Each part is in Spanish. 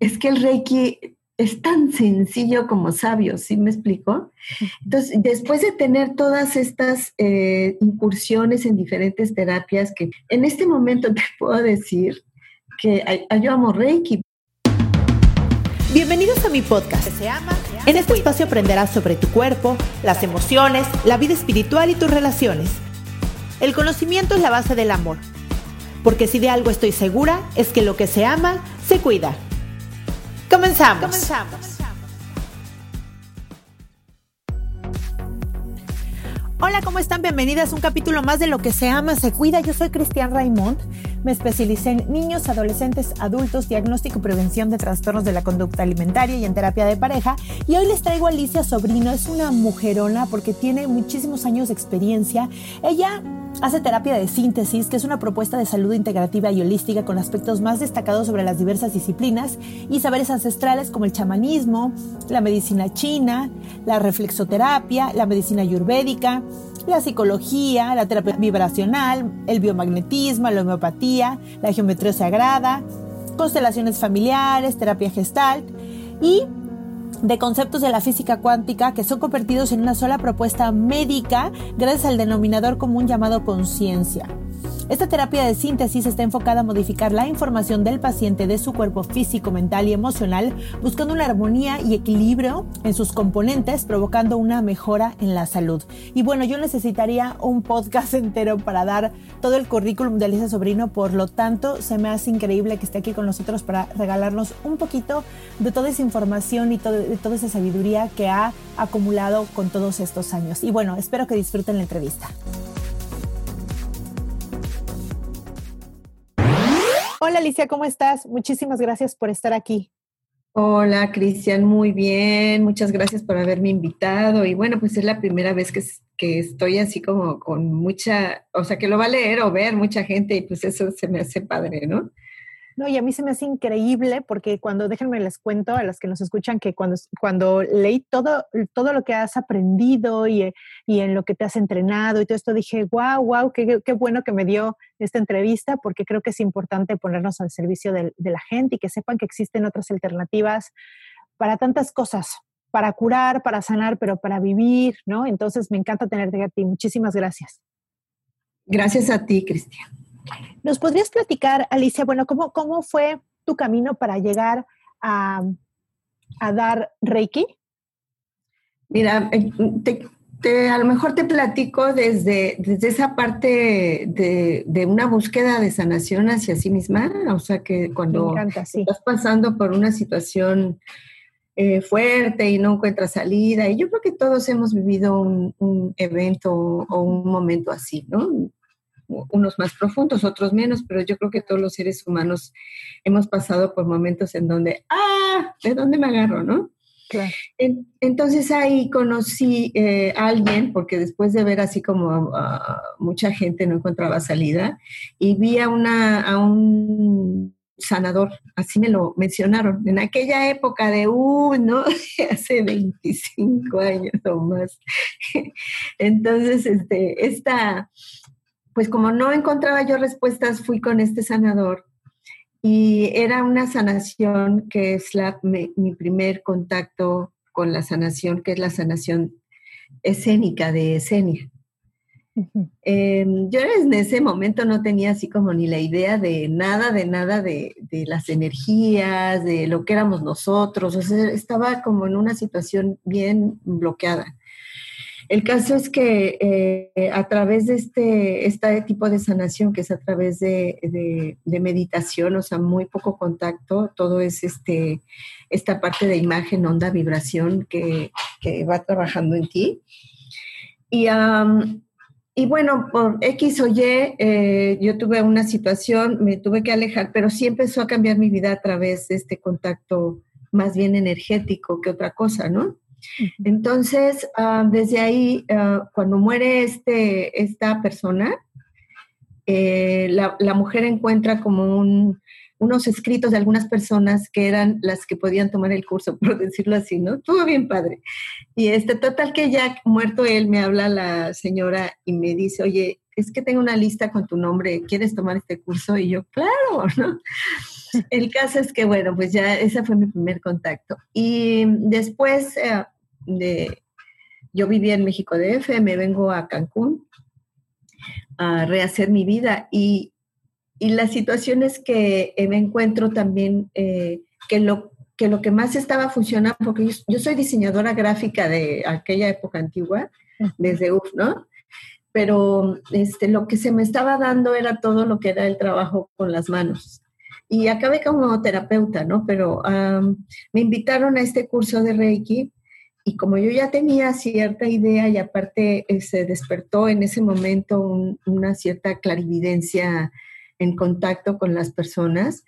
Es que el Reiki es tan sencillo como sabio, ¿sí me explico? Entonces, después de tener todas estas eh, incursiones en diferentes terapias, que en este momento te puedo decir que yo amo Reiki. Bienvenidos a mi podcast. Se ama, en este espacio aprenderás sobre tu cuerpo, las emociones, la vida espiritual y tus relaciones. El conocimiento es la base del amor. Porque si de algo estoy segura, es que lo que se ama, se cuida. Comenzamos. Comenzamos. Hola, ¿cómo están? Bienvenidas a un capítulo más de Lo que se ama, se cuida. Yo soy Cristian Raimond. Me especialicé en niños, adolescentes, adultos, diagnóstico y prevención de trastornos de la conducta alimentaria y en terapia de pareja. Y hoy les traigo a Alicia Sobrino. Es una mujerona porque tiene muchísimos años de experiencia. Ella hace terapia de síntesis, que es una propuesta de salud integrativa y holística con aspectos más destacados sobre las diversas disciplinas y saberes ancestrales como el chamanismo, la medicina china, la reflexoterapia, la medicina ayurvédica, la psicología, la terapia vibracional, el biomagnetismo, la homeopatía, la geometría sagrada, constelaciones familiares, terapia gestalt y de conceptos de la física cuántica que son convertidos en una sola propuesta médica gracias al denominador común llamado conciencia. Esta terapia de síntesis está enfocada a modificar la información del paciente de su cuerpo físico, mental y emocional, buscando una armonía y equilibrio en sus componentes, provocando una mejora en la salud. Y bueno, yo necesitaría un podcast entero para dar todo el currículum de Alicia Sobrino, por lo tanto, se me hace increíble que esté aquí con nosotros para regalarnos un poquito de toda esa información y de toda esa sabiduría que ha acumulado con todos estos años. Y bueno, espero que disfruten la entrevista. Hola Alicia, ¿cómo estás? Muchísimas gracias por estar aquí. Hola Cristian, muy bien, muchas gracias por haberme invitado y bueno, pues es la primera vez que, que estoy así como con mucha, o sea, que lo va a leer o ver mucha gente y pues eso se me hace padre, ¿no? No, y a mí se me hace increíble porque cuando, déjenme les cuento a los que nos escuchan que cuando, cuando leí todo, todo lo que has aprendido y, y en lo que te has entrenado y todo esto, dije, wow, wow, qué, qué, bueno que me dio esta entrevista porque creo que es importante ponernos al servicio de, de la gente y que sepan que existen otras alternativas para tantas cosas, para curar, para sanar, pero para vivir, ¿no? Entonces me encanta tenerte a ti. Muchísimas gracias. Gracias a ti, Cristian. ¿Nos podrías platicar, Alicia, bueno, cómo, cómo fue tu camino para llegar a, dar Reiki? Mira, eh, a lo mejor te platico desde, desde esa parte de, una búsqueda de sanación hacia sí misma, o sea que cuando estás pasando por una situación eh, fuerte y no encuentras salida, y yo creo que todos hemos vivido un, un evento o un momento así, ¿no? Unos más profundos, otros menos, pero yo creo que todos los seres humanos hemos pasado por momentos en donde, ah, ¿de dónde me agarro, no? entonces ahí conocí eh, a alguien, porque después de ver así como mucha gente no encontraba salida, y vi a, una, a un sanador, así me lo mencionaron, en aquella época de, uh, ¿no? Hace 25 años o más. Entonces, este, esta, pues como no encontraba yo respuestas, fui con este sanador y era una sanación que es la, mi, primer contacto con la sanación, que es la sanación escénica de escenia. Em, yo en ese momento no tenía así como ni la idea de nada, de nada de, las energías, de lo que éramos nosotros, o sea, estaba como en una situación bien bloqueada. El caso es que eh, a través de este, este tipo de sanación, que es a través de, meditación, o sea, muy poco contacto, todo es este, esta parte de imagen, onda, vibración que, va trabajando en ti. Y, y bueno, por X o Y, eh, yo tuve una situación, me tuve que alejar, pero sí empezó a cambiar mi vida a través de este contacto más bien energético que otra cosa, ¿no? Entonces, ah, desde ahí, ah, cuando muere este, esta persona, eh, la, mujer encuentra como unos escritos de algunas personas que eran las que podían tomar el curso, por decirlo así, ¿no? Todo bien padre. Y este, total que ya muerto él, me habla la señora y me dice, oye, es que tengo una lista con tu nombre, ¿quieres tomar este curso? Y yo, claro, ¿no? El caso es que, bueno, pues ya ese fue mi primer contacto. Y después eh, de, yo vivía en México DF, me vengo a Cancún a rehacer mi vida y, y la situación es que me encuentro también eh, que, lo, que lo que más estaba funcionando, porque yo, soy diseñadora gráfica de aquella época antigua, desde UF, ¿no? Pero este, lo que se me estaba dando era todo lo que era el trabajo con las manos y acabé como terapeuta, ¿no? Pero me invitaron a este curso de Reiki y como yo ya tenía cierta idea y aparte eh, se despertó en ese momento una cierta clarividencia en contacto con las personas,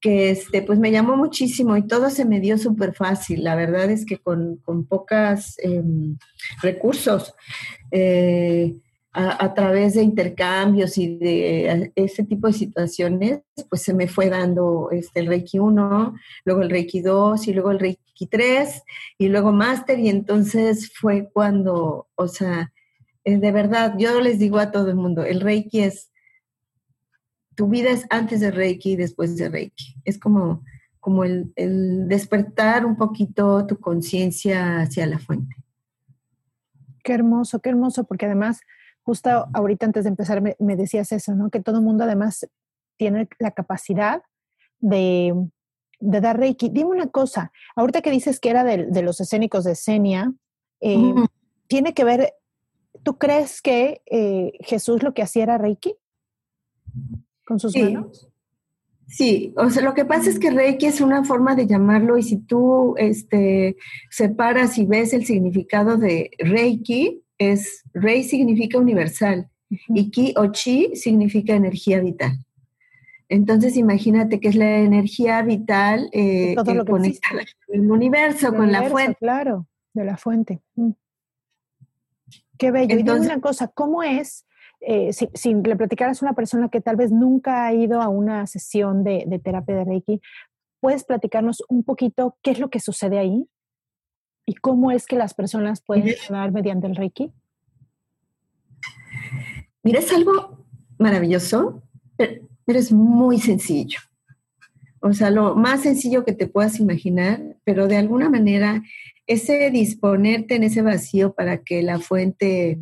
que este, pues me llamó muchísimo y todo se me dio súper fácil. La verdad es que con, con pocos em, recursos. Eh, a, través de intercambios y de eh, ese tipo de situaciones, pues se me fue dando este, el Reiki 1, luego el Reiki 2 y luego el Reiki 3 y luego Máster y entonces fue cuando, o sea, eh, de verdad, yo les digo a todo el mundo, el Reiki es, tu vida es antes de Reiki y después de Reiki. Es como, como el despertar un poquito tu conciencia hacia la fuente. Qué hermoso, qué hermoso, porque además justo ahorita antes de empezar me, decías eso, ¿no? Que todo el mundo además tiene la capacidad de, dar Reiki. Dime una cosa, ahorita que dices que era de, los escénicos de Senia, eh, ¿tiene que ver, tú crees que eh, Jesús lo que hacía era Reiki con sus manos? Sí, o sea, lo que pasa es que Reiki es una forma de llamarlo y si tú este, separas y ves el significado de Reiki, es Rei significa universal y Ki o Chi significa energía vital. Entonces imagínate que es la energía vital eh, que, conecta el universo con la fuente. Claro, de la fuente. Mm. Qué bello. Entonces, y una cosa, ¿cómo es, eh, si, le platicaras a una persona que tal vez nunca ha ido a una sesión de, de terapia de Reiki, ¿puedes platicarnos un poquito qué es lo que sucede ahí? ¿Y cómo es que las personas pueden sanar mediante el Reiki? Mira, es algo maravilloso, pero es muy sencillo. O sea, lo más sencillo que te puedas imaginar, pero de alguna manera ese disponerte en ese vacío para que la fuente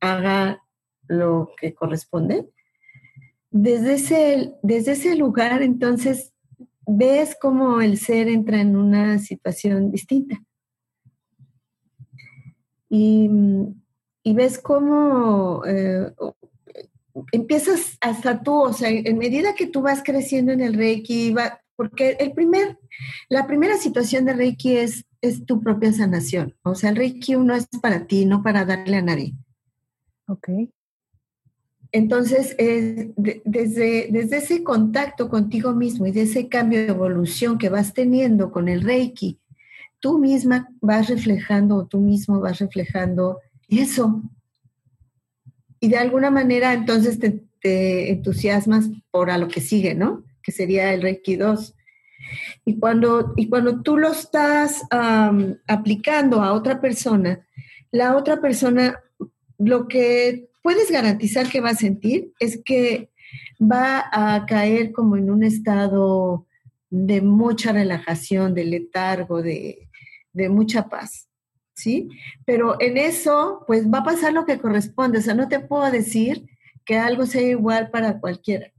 haga lo que corresponde, desde ese, desde ese lugar entonces ves cómo el ser entra en una situación distinta y, ves cómo eh, empiezas hasta tú, o sea, en medida que tú vas creciendo en el Reiki, porque el primer, la primera situación de Reiki es, es tu propia sanación. O sea, el Reiki uno es para ti, no para darle a nadie. Ok. Entonces, desde, desde ese contacto contigo mismo y de ese cambio de evolución que vas teniendo con el Reiki, tú misma vas reflejando o tú mismo vas reflejando eso. Y de alguna manera entonces te, entusiasmas por a lo que sigue, ¿no? Que sería el Reiki 2. Y cuando, y cuando tú lo estás aplicando a otra persona, la otra persona lo que puedes garantizar que va a sentir es que va a caer como en un estado de mucha relajación, de letargo, de, de mucha paz. ¿sí? Pero en eso, pues va a pasar lo que corresponde. O sea, no te puedo decir que algo sea igual para cualquiera,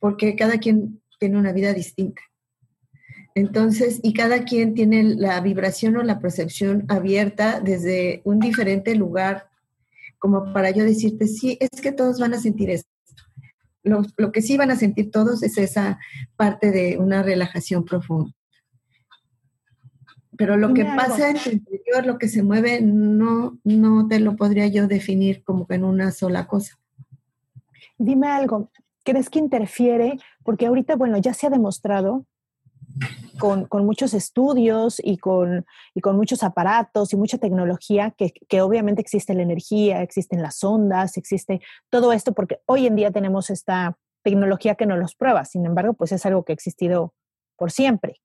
porque cada quien tiene una vida distinta. Entonces, y cada quien tiene la vibración o la percepción abierta desde un diferente lugar, como para yo decirte, sí, es que todos van a sentir esto. Lo, lo que sí van a sentir todos es esa parte de una relajación profunda. Pero lo que pasa en tu interior, lo que se mueve, no, no te lo podría yo definir como en una sola cosa. Dime algo, ¿crees que interfiere? Porque ahorita, bueno, ya se ha demostrado con, muchos estudios y con, y con muchos aparatos y mucha tecnología, que, que, obviamente existe la energía, existen las ondas, existe todo esto, porque hoy en día tenemos esta tecnología que no los prueba, sin embargo, pues es algo que ha existido por siempre.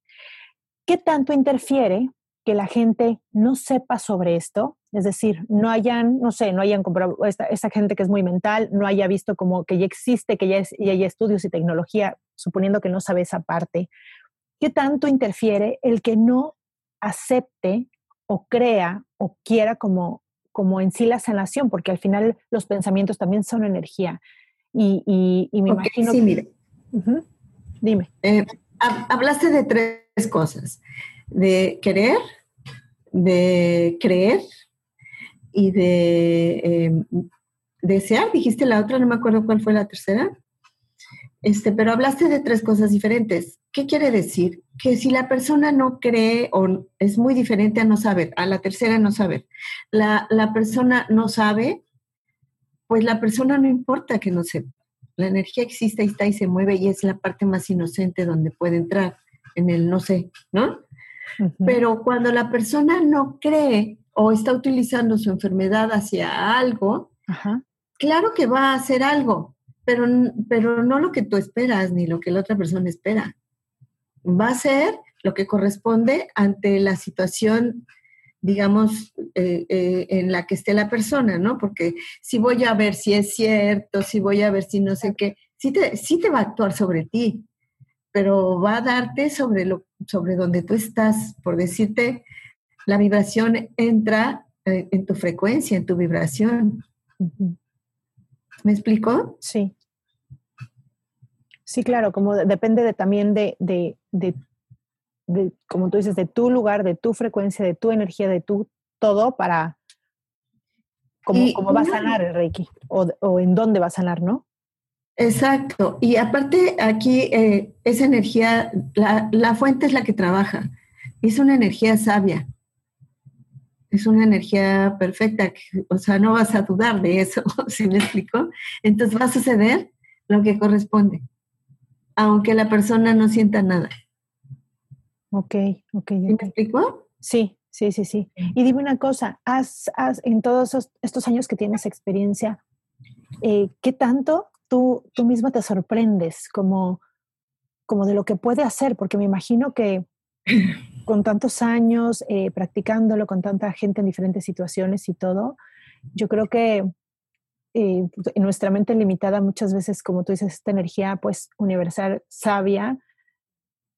¿Qué tanto interfiere que la gente no sepa sobre esto? Es decir, no hayan, no sé, no hayan comprado, esta, gente que es muy mental, no haya visto como que ya existe, que ya, es, ya hay estudios y tecnología, suponiendo que no sabe esa parte. ¿Qué tanto interfiere el que no acepte o crea o quiera como, como en sí la sanación? Porque al final los pensamientos también son energía. Y, y, me imagino... Sí, mire. Dime. Eh, hablaste de tres cosas, de querer, de creer y de em, desear. Dijiste la otra, no me acuerdo cuál fue la tercera. Este, pero hablaste de tres cosas diferentes. ¿Qué quiere decir? Que si la persona no cree o es muy diferente a no saber, a la tercera no saber, la, la persona no sabe, pues la persona no importa que no sepa. La energía existe, ahí está y se mueve y es la parte más inocente donde puede entrar en el no sé, ¿no? Pero cuando la persona no cree o está utilizando su enfermedad hacia algo, claro que va a hacer algo, pero, pero no lo que tú esperas ni lo que la otra persona espera. Va a ser lo que corresponde ante la situación, digamos, eh, eh, en la que esté la persona, ¿no? Porque si voy a ver si es cierto, si voy a ver si no sé qué, sí te, sí te va a actuar sobre ti, pero va a darte sobre, lo, sobre donde tú estás, por decirte, la vibración entra eh, en tu frecuencia, en tu vibración. ¿Me explico? Sí. Sí, claro, como depende de, también de, de, de, como tú dices, de tu lugar, de tu frecuencia, de tu energía, de tu todo para cómo, va a sanar el Reiki o, o en dónde va a sanar, ¿no? Exacto. Y aparte aquí eh, esa energía, la, fuente es la que trabaja. Es una energía sabia. Es una energía perfecta. o sea, no vas a dudar de eso, si me explico? Entonces va a suceder lo que corresponde, aunque la persona no sienta nada. Ok, ok. ¿Me explico? Sí, sí, sí, sí. Y dime una cosa, has, en todos estos años que tienes experiencia, eh, ¿qué tanto tú, tú misma te sorprendes como, como de lo que puede hacer, porque me imagino que con tantos años eh, practicándolo, con tanta gente en diferentes situaciones y todo, yo creo que eh, pues, en nuestra mente limitada muchas veces, como tú dices, esta energía pues universal, sabia,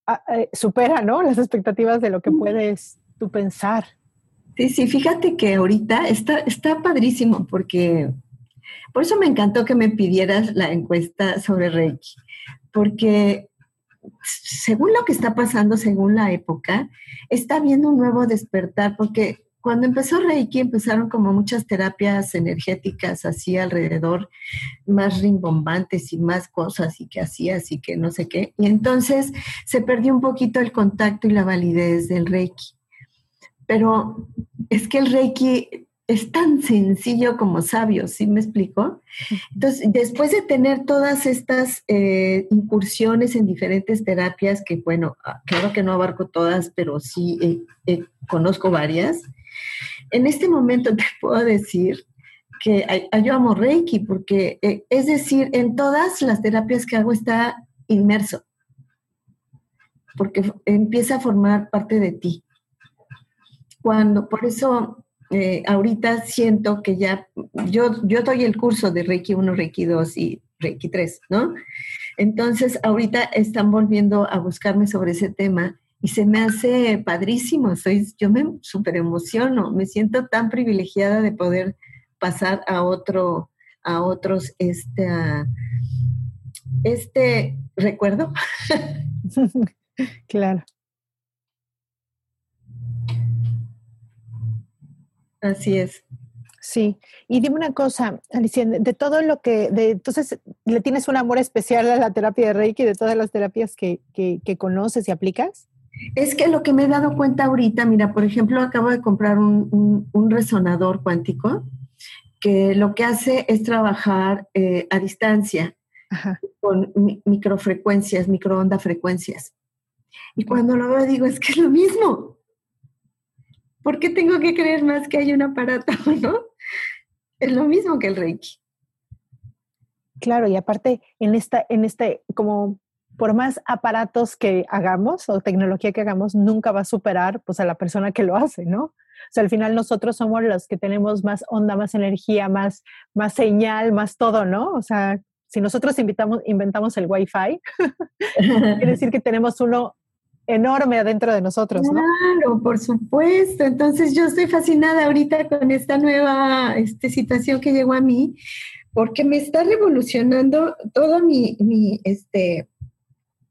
ah, eh, supera, ¿no? Las expectativas de lo que puedes tú pensar. Sí, sí, fíjate que ahorita está, está padrísimo porque por eso me encantó que me pidieras la encuesta sobre Reiki, porque según lo que está pasando, según la época, está habiendo un nuevo despertar, porque cuando empezó Reiki empezaron como muchas terapias energéticas así alrededor, más rimbombantes y más cosas y que hacías y que no sé qué. Y entonces se perdió un poquito el contacto y la validez del Reiki. Pero es que el Reiki es tan sencillo como sabio, ¿sí me explico? Entonces, después de tener todas estas eh, incursiones en diferentes terapias, que bueno, ah, claro que no abarco todas, pero sí eh, eh, conozco varias, en este momento te puedo decir que yo amo Reiki, porque es decir, en todas las terapias que hago está inmerso, porque empieza a formar parte de ti. Cuando, por eso eh, ahorita siento que ya, yo, yo doy el curso de Reiki 1, Reiki 2 y Reiki 3, ¿no? Entonces, ahorita están volviendo a buscarme sobre ese tema y se me hace padrísimo. Soy, yo me súper emociono, me siento tan privilegiada de poder pasar a otro, a otros este, este recuerdo. claro. Así es. Sí, y dime una cosa, Alicia, de todo lo que, de, entonces, ¿le tienes un amor especial a la terapia de Reiki, de todas las terapias que, que, conoces y aplicas? Es que lo que me he dado cuenta ahorita, mira, por ejemplo, acabo de comprar un, un, resonador cuántico que lo que hace es trabajar eh, a distancia con microfrecuencias, microonda frecuencias. Y cuando lo veo digo, es que es lo mismo. ¿Por qué tengo que creer más que hay un aparato, no? Es lo mismo que el Reiki. Claro, y aparte, en esta, en este, como por más aparatos que hagamos o tecnología que hagamos, nunca va a superar pues a la persona que lo hace, ¿no? O sea, al final nosotros somos los que tenemos más onda, más energía, más, más señal, más todo, ¿no? O sea, si nosotros invitamos, inventamos el Wi-Fi, quiere decir que tenemos uno enorme adentro de nosotros, ¿no? Claro, por supuesto. Entonces yo estoy fascinada ahorita con esta nueva este, situación que llegó a mí, porque me está revolucionando toda mi, mi, este,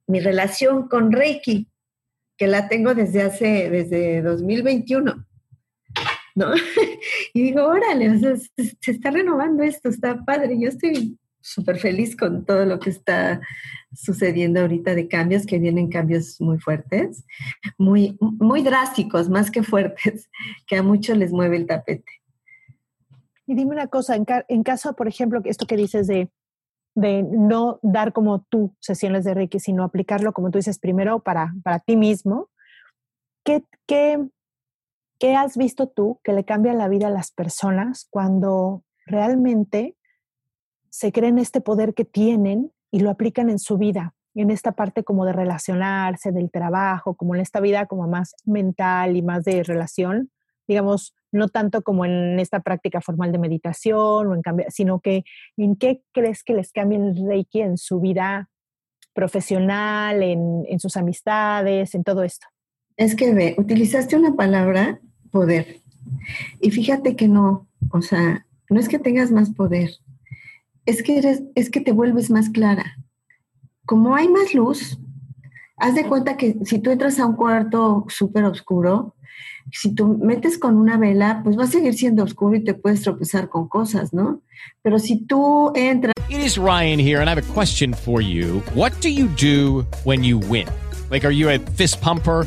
mi relación con Reiki, que la tengo desde hace, desde 2021. ¿No? y digo, órale, se está renovando esto, está padre. Yo estoy súper feliz con todo lo que está sucediendo ahorita de cambios, que vienen cambios muy fuertes, muy, muy drásticos, más que fuertes, que a muchos les mueve el tapete. Y dime una cosa, en, en caso, por ejemplo, esto que dices de, de no dar como tú sesiones de Reiki, sino aplicarlo, como tú dices, primero para, para ti mismo, ¿qué, qué, ¿qué has visto tú que le cambia la vida a las personas cuando realmente se creen este poder que tienen y lo aplican en su vida, en esta parte como de relacionarse, del trabajo, como en esta vida como más mental y más de relación, digamos, no tanto como en esta práctica formal de meditación, o en cambio, sino que en qué crees que les cambie el Reiki en su vida profesional, en, en sus amistades, en todo esto. Es que ve, utilizaste una palabra, poder. Y fíjate que no, o sea, no es que tengas más poder, es que, es que te vuelves más clara. Como hay más luz, haz de cuenta que si tú entras a un cuarto súper oscuro, si tú metes con una vela, pues va a seguir siendo oscuro y te puedes tropezar con cosas, ¿no? Pero si tú entras... It is Ryan here and I have a question for you. What do you do when you win? Like, are you a fist pumper?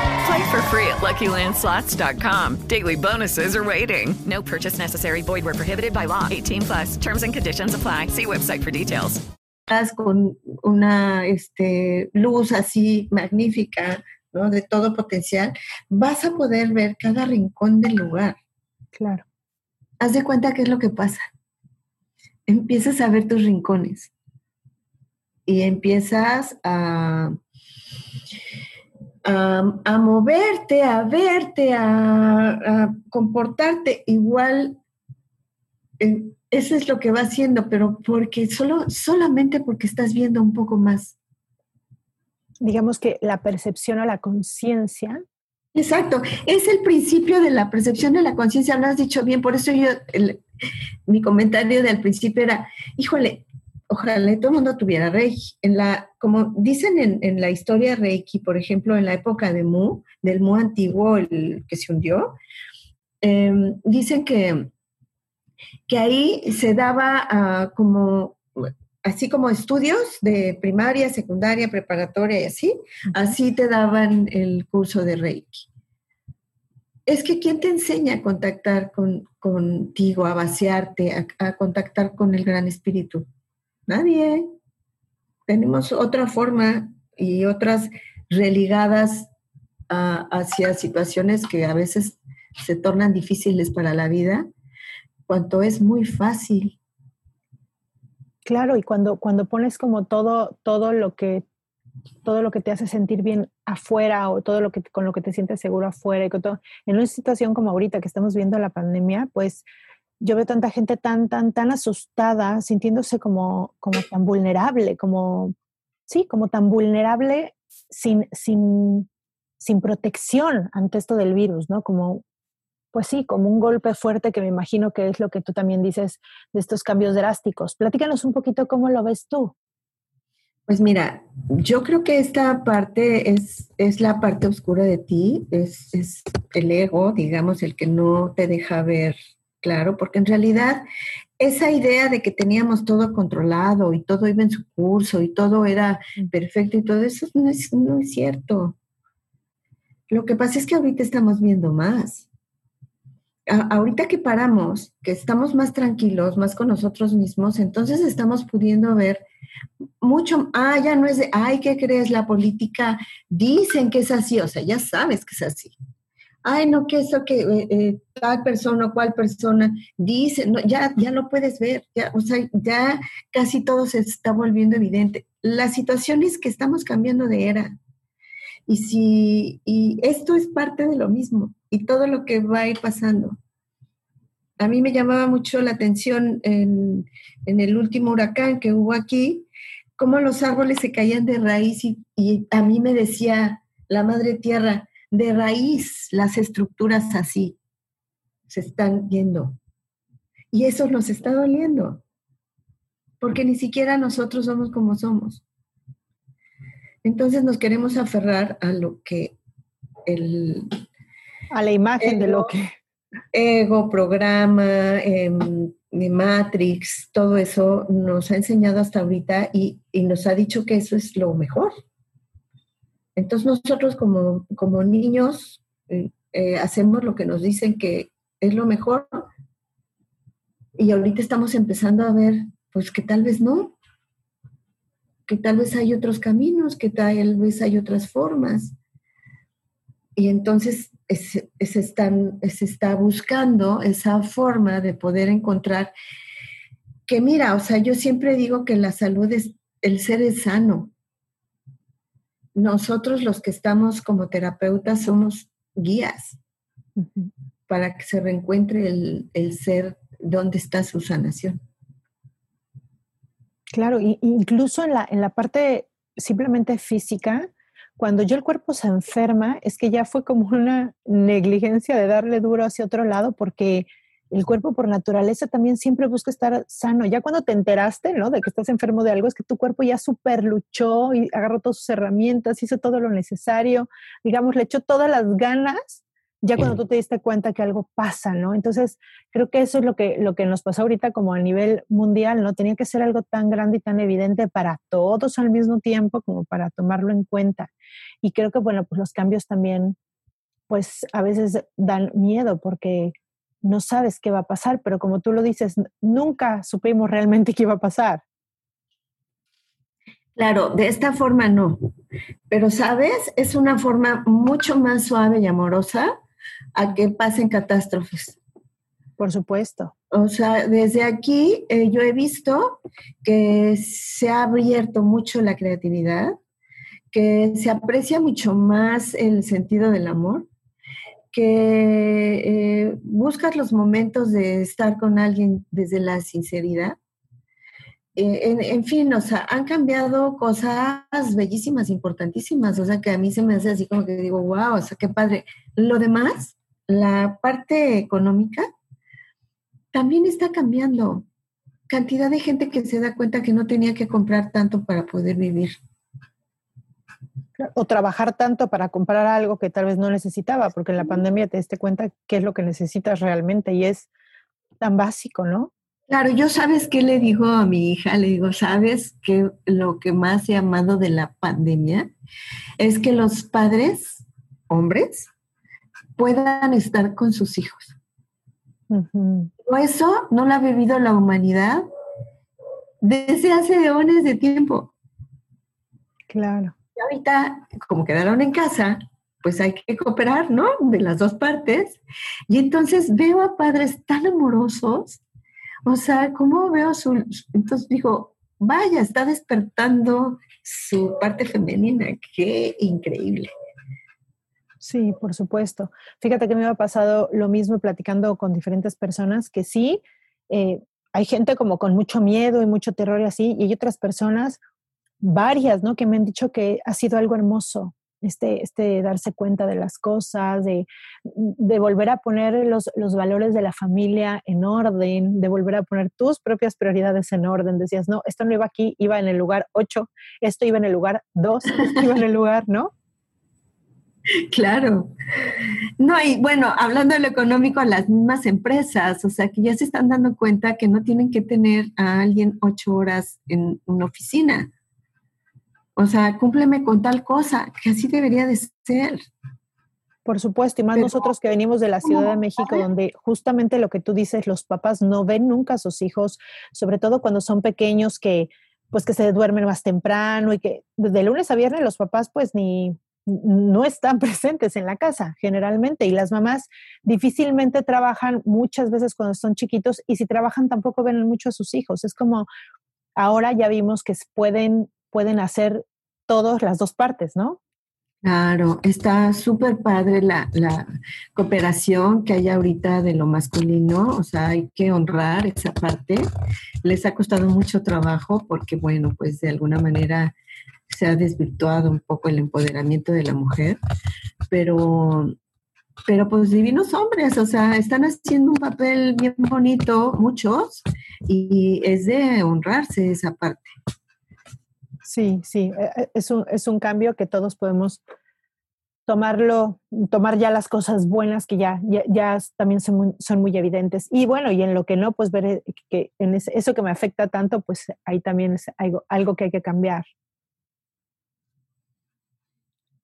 Play for free at LuckyLandSlots.com. Daily bonuses are waiting. No purchase necessary. Void where prohibited by law. 18 plus. Terms and conditions apply. See website for details. Con una este, luz así magnífica, ¿no? De todo potencial, vas a poder ver cada rincón del lugar. Claro. Haz de cuenta qué es lo que pasa. Empiezas a ver tus rincones y empiezas a, a, moverte, a verte, a, comportarte igual. Eh, eso es lo que va haciendo, pero porque solo, solamente porque estás viendo un poco más digamos que la percepción o la conciencia. Exacto, es el principio de la percepción de la conciencia, lo has dicho bien, por eso yo, mi comentario del principio era, híjole, ojalá todo el mundo tuviera Reiki. En la, como dicen en, la historia Reiki, por ejemplo, en la época de Mu, del Mu antiguo, el que se hundió, em, dicen que, que ahí se daba como así como estudios de primaria, secundaria, preparatoria y así, así te daban el curso de Reiki. Es que ¿quién te enseña a contactar con, contigo, a vaciarte, a, contactar con el gran espíritu? Nadie. Tenemos otra forma y otras religadas hacia situaciones que a veces se tornan difíciles para la vida, cuanto es muy fácil Claro, y cuando, cuando pones como todo, todo lo que todo lo que te hace sentir bien afuera o todo lo que con lo que te sientes seguro afuera y todo, en una situación como ahorita que estamos viendo la pandemia, pues yo veo tanta gente tan tan tan asustada, sintiéndose como como tan vulnerable, como sí, como tan vulnerable sin sin sin protección ante esto del virus, ¿no? Como pues sí, como un golpe fuerte que me imagino que es lo que tú también dices de estos cambios drásticos. Platícanos un poquito cómo lo ves tú. Pues mira, yo creo que esta parte es, es la parte oscura de ti, es, es el ego, digamos, el que no te deja ver claro, porque en realidad esa idea de que teníamos todo controlado y todo iba en su curso y todo era perfecto y todo eso no es, no es cierto. Lo que pasa es que ahorita estamos viendo más ahorita que paramos, que estamos más tranquilos, más con nosotros mismos, entonces estamos pudiendo ver mucho, ah, ya no es de, ay, ¿qué crees? La política dicen que es así, o sea, ya sabes que es así. Ay, no, que eso que eh, eh, tal persona o cual persona dice, no, ya, ya lo puedes ver, ya, o sea, ya casi todo se está volviendo evidente. La situación es que estamos cambiando de era. Y si, y esto es parte de lo mismo y todo lo que va a ir pasando. A mí me llamaba mucho la atención en, el último huracán que hubo aquí, cómo los árboles se caían de raíz y, y a mí me decía la madre tierra, de raíz las estructuras así se están yendo. Y eso nos está doliendo, porque ni siquiera nosotros somos como somos. Entonces nos queremos aferrar a lo que el, a la imagen de lo que... Ego, programa, em, Matrix, todo eso nos ha enseñado hasta ahorita y, nos ha dicho que eso es lo mejor. Entonces nosotros como, como niños eh, eh, hacemos lo que nos dicen que es lo mejor y ahorita estamos empezando a ver pues que tal vez no, que tal vez hay otros caminos, que tal vez hay otras formas. Y entonces se, está buscando esa forma de poder encontrar que mira, o sea, yo siempre digo que la salud es, el ser es sano. Nosotros los que estamos como terapeutas somos guías para que se reencuentre el, el ser donde está su sanación. Claro, incluso en la, en la parte simplemente física, cuando yo el cuerpo se enferma, es que ya fue como una negligencia de darle duro hacia otro lado, porque el cuerpo por naturaleza también siempre busca estar sano. Ya cuando te enteraste, ¿no? De que estás enfermo de algo, es que tu cuerpo ya super luchó y agarró todas sus herramientas, hizo todo lo necesario, digamos, le echó todas las ganas ya cuando tú te diste cuenta que algo pasa, ¿no? Entonces, creo que eso es lo que, lo que nos pasó ahorita como a nivel mundial, ¿no? Tenía que ser algo tan grande y tan evidente para todos al mismo tiempo como para tomarlo en cuenta. Y creo que, bueno, pues los cambios también, pues a veces dan miedo porque no sabes qué va a pasar, pero como tú lo dices, nunca supimos realmente qué iba a pasar. Claro, de esta forma no. Pero, ¿sabes? Es una forma mucho más suave y amorosa a que pasen catástrofes. Por supuesto. O sea, desde aquí eh, yo he visto que se ha abierto mucho la creatividad, que se aprecia mucho más el sentido del amor, que eh, buscas los momentos de estar con alguien desde la sinceridad eh, en, fin, o sea, han cambiado cosas bellísimas, importantísimas, o sea, que a mí se me hace así como que digo, wow, o sea, qué padre. Lo demás, la parte económica, también está cambiando. Cantidad de gente que se da cuenta que no tenía que comprar tanto para poder vivir. O trabajar tanto para comprar algo que tal vez no necesitaba, porque en la pandemia te diste cuenta qué es lo que necesitas realmente y es tan básico, ¿no? Claro, yo sabes qué le digo a mi hija, le digo, sabes que lo que más he amado de la pandemia es que los padres, hombres, puedan estar con sus hijos. Eso no lo ha vivido la humanidad desde hace eones de tiempo. Claro. Y ahorita, como quedaron en casa, pues hay que cooperar, ¿no? De las dos partes. Y entonces veo a padres tan amorosos, o sea, ¿cómo veo su... Entonces digo, vaya, está despertando su parte femenina, qué increíble. Sí, por supuesto. Fíjate que me ha pasado lo mismo platicando con diferentes personas, que sí, eh, hay gente como con mucho miedo y mucho terror y así, y hay otras personas, varias, ¿no? Que me han dicho que ha sido algo hermoso, este, este darse cuenta de las cosas, de, volver a poner los, los, valores de la familia en orden, de volver a poner tus propias prioridades en orden. Decías, no, esto no iba aquí, iba en el lugar 8, esto iba en el lugar 2, esto iba en el lugar, ¿no? Claro. No, y bueno, hablando de lo económico, las mismas empresas, o sea, que ya se están dando cuenta que no tienen que tener a alguien ocho horas en una oficina. O sea, cúmpleme con tal cosa, que así debería de ser. Por supuesto, y más nosotros que venimos de la Ciudad de México, donde justamente lo que tú dices, los papás no ven nunca a sus hijos, sobre todo cuando son pequeños que pues que se duermen más temprano y que de lunes a viernes los papás pues ni, no están presentes en la casa generalmente y las mamás difícilmente trabajan muchas veces cuando son chiquitos y si trabajan tampoco ven mucho a sus hijos. Es como ahora ya vimos que pueden, pueden hacer todas las dos partes, ¿no? Claro, está súper padre la, cooperación que hay ahorita de lo masculino, o sea, hay que honrar esa parte. Les ha costado mucho trabajo porque, bueno, pues de alguna manera se ha desvirtuado un poco el empoderamiento de la mujer, pero, pero pues divinos hombres, o sea, están haciendo un papel bien bonito, muchos, y es de honrarse esa parte. Sí, sí, e, e, es un, es un cambio que todos podemos tomarlo, tomar ya las cosas buenas que ya, ya, también son muy, son muy, evidentes. Y bueno, y en lo que no, pues ver eh, que en eso que me afecta tanto, pues ahí también es algo, algo que hay que cambiar.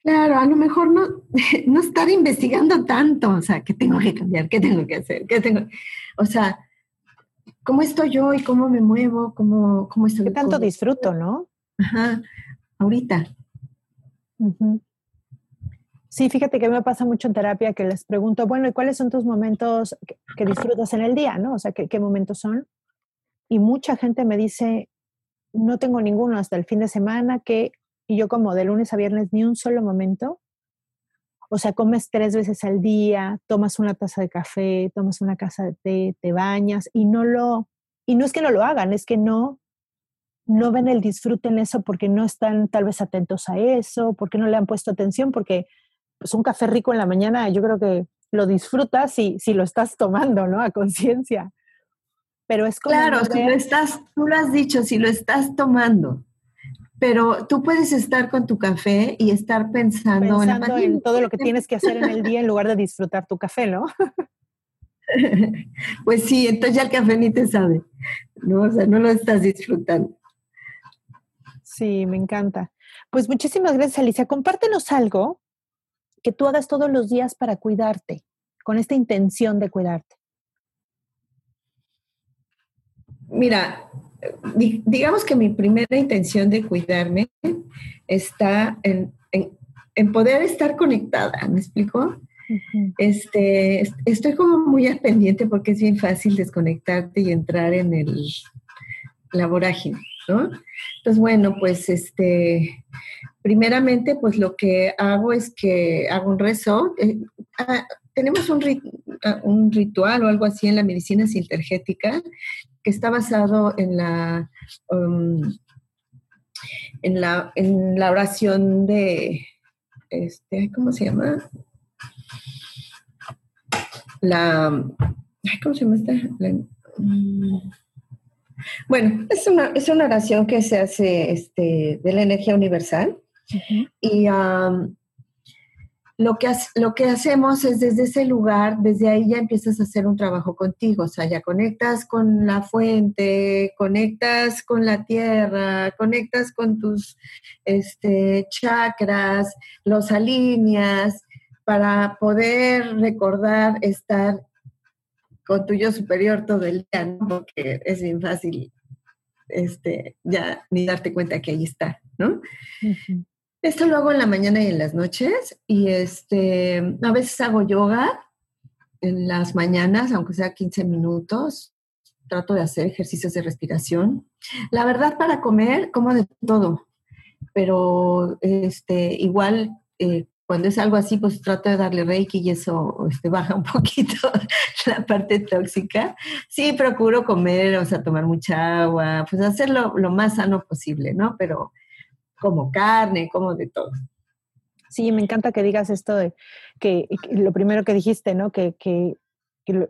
Claro, a lo mejor no, no estar investigando tanto, o sea, ¿qué tengo que cambiar? ¿Qué tengo que hacer? ¿Qué tengo? O sea, ¿cómo estoy yo y cómo me muevo? ¿Cómo, cómo estoy? ¿Qué tanto disfruto, no? Ajá, ahorita. Sí, fíjate que me pasa mucho en terapia que les pregunto, bueno, ¿y cuáles son tus momentos que, disfrutas en el día, no? O sea, ¿qué, ¿qué momentos son? Y mucha gente me dice, no tengo ninguno hasta el fin de semana, que y yo como de lunes a viernes ni un solo momento. O sea, comes tres veces al día, tomas una taza de café, tomas una casa de té, te bañas y no lo, y no es que no lo hagan, es que no, no ven el disfrute en eso porque no están tal vez atentos a eso, porque no le han puesto atención, porque pues un café rico en la mañana yo creo que lo disfrutas si, si lo estás tomando, ¿no? A conciencia. Pero es como... Claro, si lo estás, tú lo has dicho, si lo estás tomando pero tú puedes estar con tu café y estar pensando, en, todo lo que tienes que hacer en el día en lugar de disfrutar tu café, ¿no? pues sí, entonces ya el café ni te sabe, ¿no? O sea, no lo estás disfrutando. Sí, me encanta. Pues muchísimas gracias, Alicia. Compártenos algo que tú hagas todos los días para cuidarte, con esta intención de cuidarte. Mira, digamos que mi primera intención de cuidarme está en, poder estar conectada, ¿me explico? este, estoy como muy al pendiente porque es bien fácil desconectarte y entrar en el, la vorágine, Entonces, bueno, pues este, primeramente, pues lo que hago es que hago un rezo. Eh, ah, tenemos un, un, ritual o algo así en la medicina sintergética que está basado en la, um, en la, en la oración de, este, ¿cómo se llama? La, ¿cómo se llama esta? Mm, bueno, es una, es una oración que se hace este, de la energía universal. Y, um, lo que, lo que hacemos es desde ese lugar, desde ahí ya empiezas a hacer un trabajo contigo, o sea, ya conectas con la fuente, conectas con la tierra, conectas con tus este, chakras, los alineas para poder recordar estar con tu yo superior todo el día, ¿no? porque es bien fácil este, ya ni darte cuenta que ahí está, ¿no? Esto lo hago en la mañana y en las noches y este, a veces hago yoga en las mañanas, aunque sea 15 minutos. Trato de hacer ejercicios de respiración. La verdad, para comer, como de todo, pero este, igual eh, cuando es algo así, pues trato de darle reiki y eso este, baja un poquito la parte tóxica. Sí, procuro comer, o sea, tomar mucha agua, pues hacerlo lo más sano posible, ¿no? Pero como carne, como de todo. Sí, me encanta que digas esto de que, lo primero que dijiste, ¿no? Que, que, lo,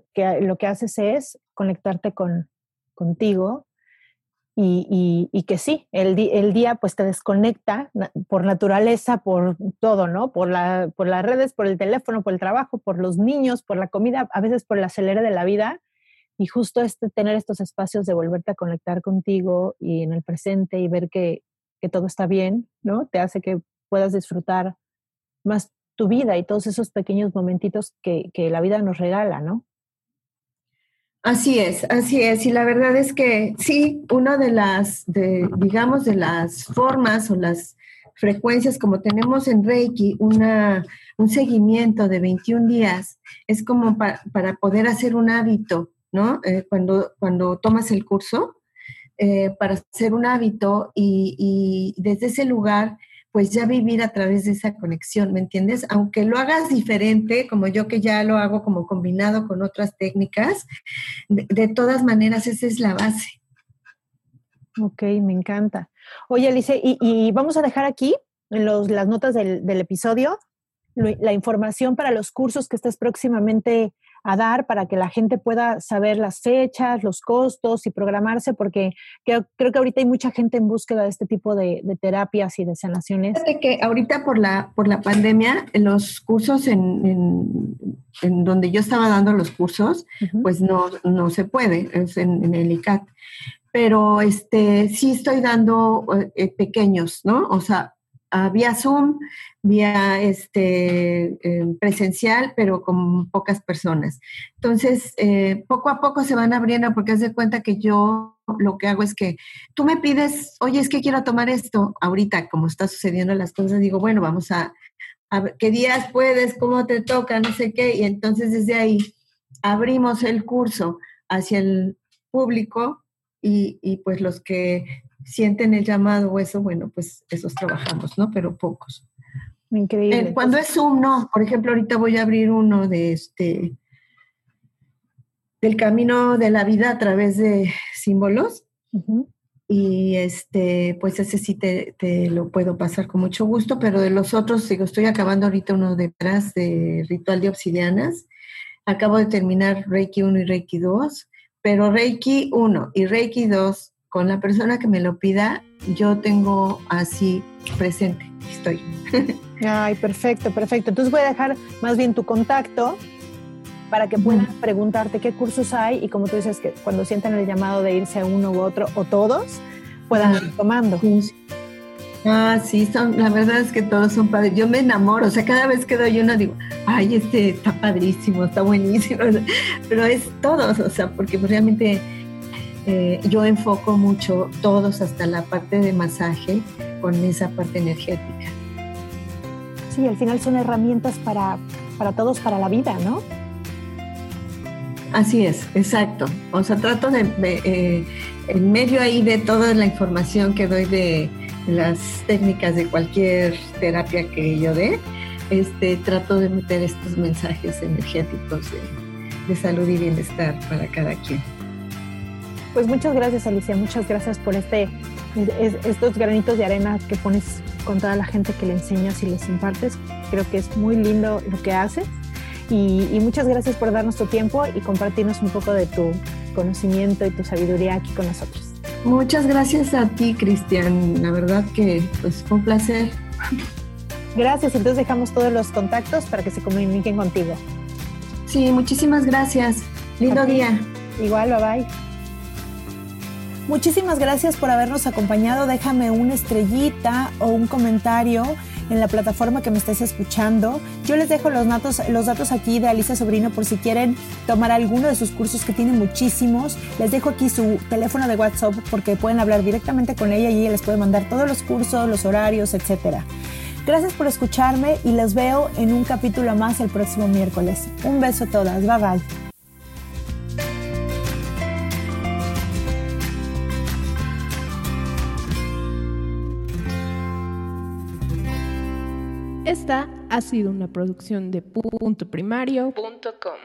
que, haces es conectarte con, contigo y, y, que sí, el, el, día pues te desconecta por naturaleza, por todo, ¿no? Por, la, por las redes, por el teléfono, por el trabajo, por los niños, por la comida, a veces por el acelere de la vida. Y justo este, tener estos espacios de volverte a conectar contigo y en el presente y ver que, que todo está bien, ¿no? Te hace que puedas disfrutar más tu vida y todos esos pequeños momentitos que, que la vida nos regala, ¿no? Así es, así es. Y la verdad es que sí, una de las, de, digamos, de las formas o las frecuencias, como tenemos en Reiki, una, un seguimiento de 21 días, es como para poder hacer un hábito, ¿no? Eh, cuando, cuando tomas el curso, eh, para hacer un hábito y, desde ese lugar, pues ya vivir a través de esa conexión, ¿me entiendes? Aunque lo hagas diferente, como yo que ya lo hago como combinado con otras técnicas, de, todas maneras esa es la base. Ok, me encanta. Oye, Alice, y, vamos a dejar aquí en las notas del, del episodio la información para los cursos que estás próximamente a dar para que la gente pueda saber las fechas, los costos y programarse, porque creo, creo que ahorita hay mucha gente en búsqueda de este tipo de, terapias y de sanaciones. Fíjate que ahorita por la, por la pandemia, los cursos en, en, donde yo estaba dando los cursos, pues no, no se puede, es en, el ICAT. Pero este, sí estoy dando eh, pequeños, ¿no? O sea, vía Zoom, vía este, eh, presencial, pero con pocas personas. Entonces, eh, poco a poco se van abriendo porque haz de cuenta que yo lo que hago es que tú me pides, oye, es que quiero tomar esto. Ahorita, como está sucediendo las cosas, digo, bueno, vamos a, a ver qué días puedes, cómo te toca, no sé qué. Y entonces desde ahí abrimos el curso hacia el público y, y pues los que sienten el llamado o eso, bueno, pues esos trabajamos, ¿no? Pero pocos. Increíble. cuando es Zoom, no. Por ejemplo, ahorita voy a abrir uno de este del camino de la vida a través de símbolos. Y este, pues ese sí te, te, lo puedo pasar con mucho gusto, pero de los otros, digo, estoy acabando ahorita uno detrás de Ritual de Obsidianas. Acabo de terminar Reiki 1 y Reiki 2, pero Reiki 1 y Reiki 2 con la persona que me lo pida, yo tengo así presente, estoy. Ay, perfecto, perfecto. Entonces voy a dejar más bien tu contacto para que puedan preguntarte qué cursos hay y como tú dices que cuando sientan el llamado de irse a uno u otro o todos, puedan ir tomando. Ah, sí, son, la verdad es que todos son padres. Yo me enamoro, o sea, cada vez que doy uno digo, ay, este está padrísimo, está buenísimo, pero es todos, o sea, porque realmente eh, yo enfoco mucho todos hasta la parte de masaje con esa parte energética. Sí, al final son herramientas para, para todos, para la vida, ¿no? Así es, exacto. O sea, trato de, eh, en medio ahí de toda la información que doy de las técnicas de cualquier terapia que yo dé, este, trato de meter estos mensajes energéticos de salud y bienestar para cada quien. Pues muchas gracias, Alicia. Muchas gracias por este, estos granitos de arena que pones con toda la gente que le enseñas y les impartes. Creo que es muy lindo lo que haces. Y, muchas gracias por darnos tu tiempo y compartirnos un poco de tu conocimiento y tu sabiduría aquí con nosotros. Muchas gracias a ti, Cristian. La verdad que pues, fue un placer. Gracias, entonces dejamos todos los contactos para que se comuniquen contigo. Sí, muchísimas gracias. Lindo día. Igual, bye bye. Muchísimas gracias por habernos acompañado. Déjame una estrellita o un comentario en la plataforma que me estés escuchando. Yo les dejo los datos, los datos aquí de Alicia Sobrino por si quieren tomar alguno de sus cursos que tiene muchísimos. Les dejo aquí su teléfono de WhatsApp porque pueden hablar directamente con ella y ella les puede mandar todos los cursos, los horarios, etcétera. Gracias por escucharme y les veo en un capítulo más el próximo miércoles. Un beso a todas. Bye bye. Ha sido una producción de puntoprimario.com.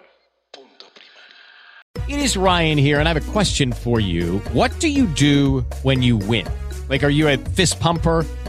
It is Ryan here and I have a question for you. What do you do when you win? Like are you a fist pumper?